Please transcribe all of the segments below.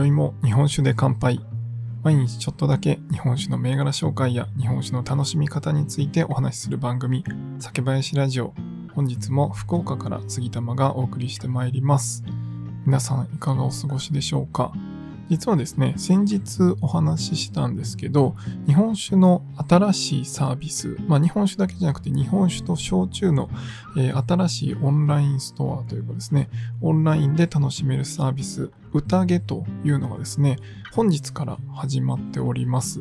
宵も日本酒で乾杯。毎日ちょっとだけ日本酒の銘柄紹介や日本酒の楽しみ方についてお話しする番組、酒林ラジオ。本日も福岡から杉玉がお送りしてまいります。皆さんいかがお過ごしでしょうか？実はですね、先日お話ししたんですけど、日本酒の新しいサービス、まあ日本酒だけじゃなくて日本酒と焼酎の、えー、新しいオンラインストアというかですね、オンラインで楽しめるサービス、宴というのがですね、本日から始まっております。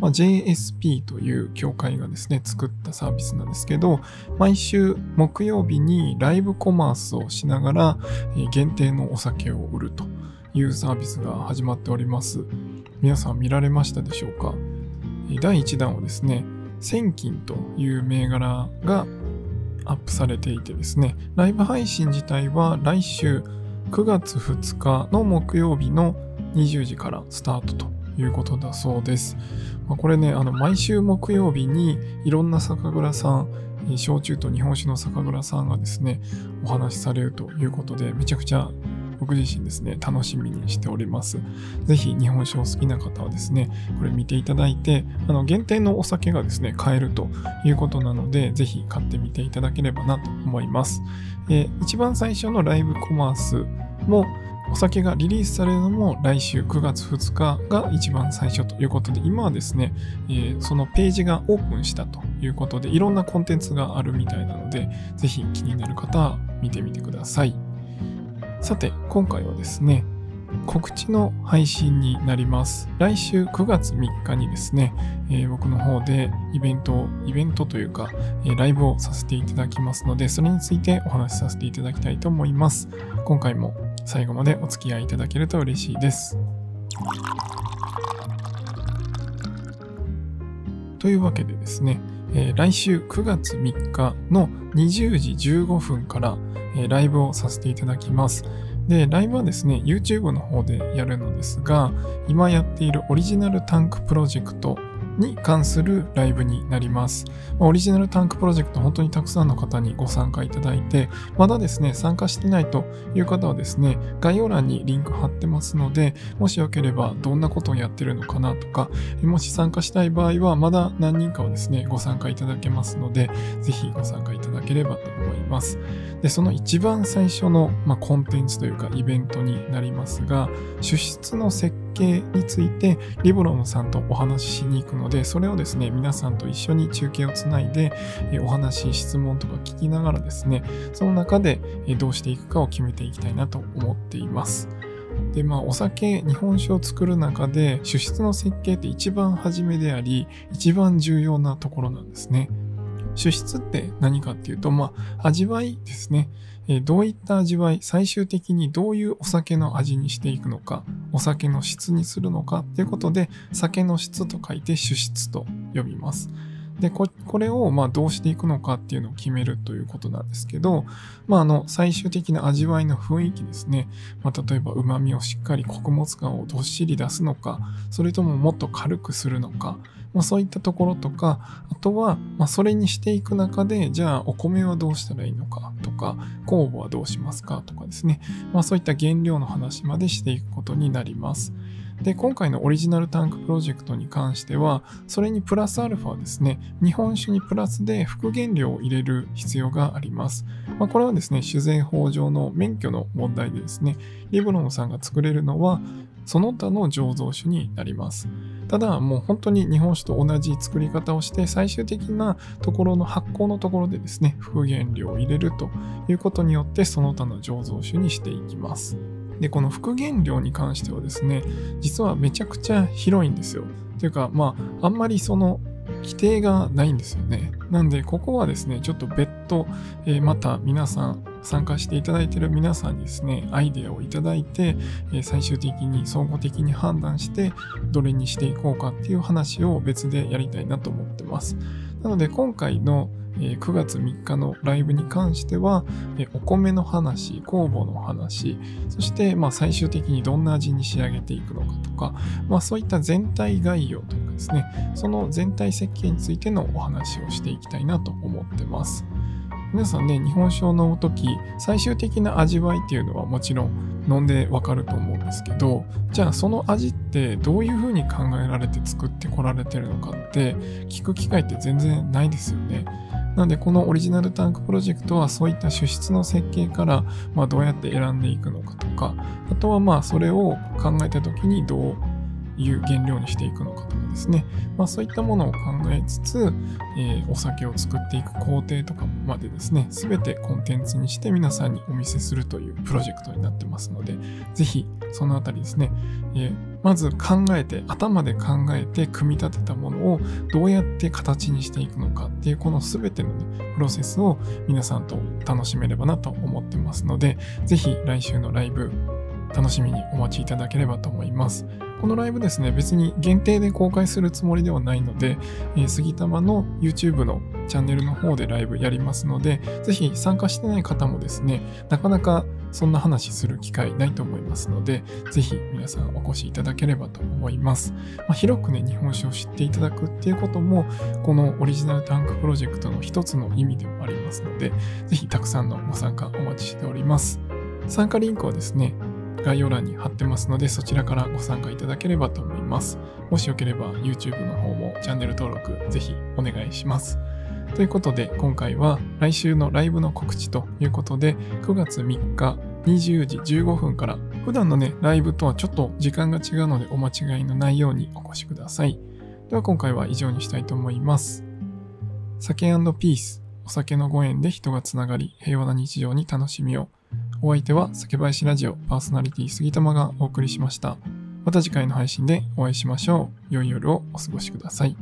まあ、JSP という協会がですね、作ったサービスなんですけど、毎週木曜日にライブコマースをしながら、えー、限定のお酒を売ると。いうサービスが始まっております。皆さん見られましたでしょうか？第1弾はですね、千金という銘柄がアップされていてですね、ライブ配信自体は来週9月2日の木曜日の20時からスタートということだそうです。まあ、これね、あの毎週木曜日にいろんな酒蔵さん、焼酎と日本酒の酒蔵さんがですね、お話しされるということで、めちゃくちゃ僕自身ですね、楽しみにしております。ぜひ日本酒を好きな方はですね、これ見ていただいて、あの限定のお酒がですね、買えるということなので、ぜひ買ってみていただければなと思います。えー、一番最初のライブコマースも、お酒がリリースされるのも来週9月2日が一番最初ということで、今はですね、えー、そのページがオープンしたということで、いろんなコンテンツがあるみたいなので、ぜひ気になる方は見てみてください。さて、今回はですね、告知の配信になります。来週9月3日にですね、えー、僕の方でイベント、イベントというか、えー、ライブをさせていただきますので、それについてお話しさせていただきたいと思います。今回も最後までお付き合いいただけると嬉しいです。というわけでですね、えー、来週9月3日の20時15分からえライブをさせていただきます。で、ライブはですね、YouTube の方でやるのですが、今やっているオリジナルタンクプロジェクトに関するライブになります。オリジナルタンクプロジェクト、本当にたくさんの方にご参加いただいて、まだですね、参加していないという方はですね、概要欄にリンク貼ってますので、もしよければどんなことをやってるのかなとか、もし参加したい場合は、まだ何人かはですね、ご参加いただけますので、ぜひご参加いただければと思います。で、その一番最初の、まあ、コンテンツというかイベントになりますが、主室の設計についてリボロムさんとお話ししに行くので、それをですね、皆さんと一緒に中継をつないで、お話、質問とか聞きながらですね、その中でどうしていくかを決めていきたいなと思っています。で、まあ、お酒、日本酒を作る中で、主質の設計って一番初めであり、一番重要なところなんですね。主質って何かっていうと、まあ、味わいですね。え、どういった味わい、最終的にどういうお酒の味にしていくのか、お酒の質にするのかっていうことで、酒の質と書いて主質と呼びます。で、これをまどうしていくのかっていうのを決めるということなんですけど、まあ、あの、最終的な味わいの雰囲気ですね。まあ、例えば旨味をしっかり穀物感をどっしり出すのか、それとももっと軽くするのか、まあ、そういったところとか、あとは、ま、それにしていく中で、じゃあお米はどうしたらいいのかとか、酵母はどうしますかとかですね、まあ、そういった原料の話までしていくことになります。で、今回のオリジナルタンクプロジェクトに関しては、それにプラスアルファですね、日本酒にプラスで副原料を入れる必要があります。まあ、これはですね、酒税法上の免許の問題でですね、リブロンさんが作れるのは、その他の醸造酒になります。ただ、もう本当に日本酒と同じ作り方をして、最終的なところの発酵のところでですね、副原料を入れるということによって、その他の醸造酒にしていきます。で、この副原料に関してはですね、実はめちゃくちゃ広いんですよ。というか、まあ、あんまりその規定がないんですよね。なんで、ここはですね、ちょっと別途、えー、また皆さん、参加していただいている皆さんにですね、アイデアをいただいて、えー、最終的に総合的に判断して、どれにしていこうかっていう話を別でやりたいなと思ってます。なので、今回の9月3日のライブに関しては、お米の話、酵母の話、そして、まあ、最終的にどんな味に仕上げていくのかとか、まあ、そういった全体概要というかですね、その全体設計についてのお話をしていきたいなと思ってます。皆さんね、日本酒を飲むとき、最終的な味わいっていうのはもちろん飲んでわかると思うんですけど、じゃあその味ってどういうふうに考えられて作ってこられてるのかって聞く機会って全然ないですよね。なので、このオリジナルタンクプロジェクトはそういった主質の設計から、ま、どうやって選んでいくのかとか、あとはまあそれを考えた時にどういう原料にしていくのかとかですね、まあ、そういったものを考えつつ、えー、お酒を作っていく工程とかまでですね、すべてコンテンツにして皆さんにお見せするというプロジェクトになってますので、ぜひそのあたりですね、えー、まず考えて、頭で考えて組み立てたものをどうやって形にしていくのかっていうこのすべての、ね、プロセスを皆さんと楽しめればなと思ってますので、ぜひ来週のライブ楽しみにお待ちいただければと思います。このライブですね、別に限定で公開するつもりではないので、えー、杉玉の YouTube のチャンネルの方でライブやりますので、ぜひ参加してない方もですね、なかなかそんな話する機会ないと思いますので、ぜひ皆さんお越しいただければと思います。まあ、広くね、日本酒を知っていただくっていうことも、このオリジナルタンクプロジェクトの一つの意味でもありますので、ぜひたくさんのご参加お待ちしております。参加リンクはですね、概要欄に貼ってますので、そちらからご参加いただければと思います。もしよければ YouTube の方もチャンネル登録ぜひお願いします。ということで、今回は来週のライブの告知ということで、9月3日20時15分から、普段のね、ライブとはちょっと時間が違うのでお間違いのないようにお越しください。では今回は以上にしたいと思います。酒ピース、お酒のご縁で人がつながり、平和な日常に楽しみを。お相手は酒林ラジオパーソナリティ杉玉がお送りしました。また次回の配信でお会いしましょう。良い夜をお過ごしください。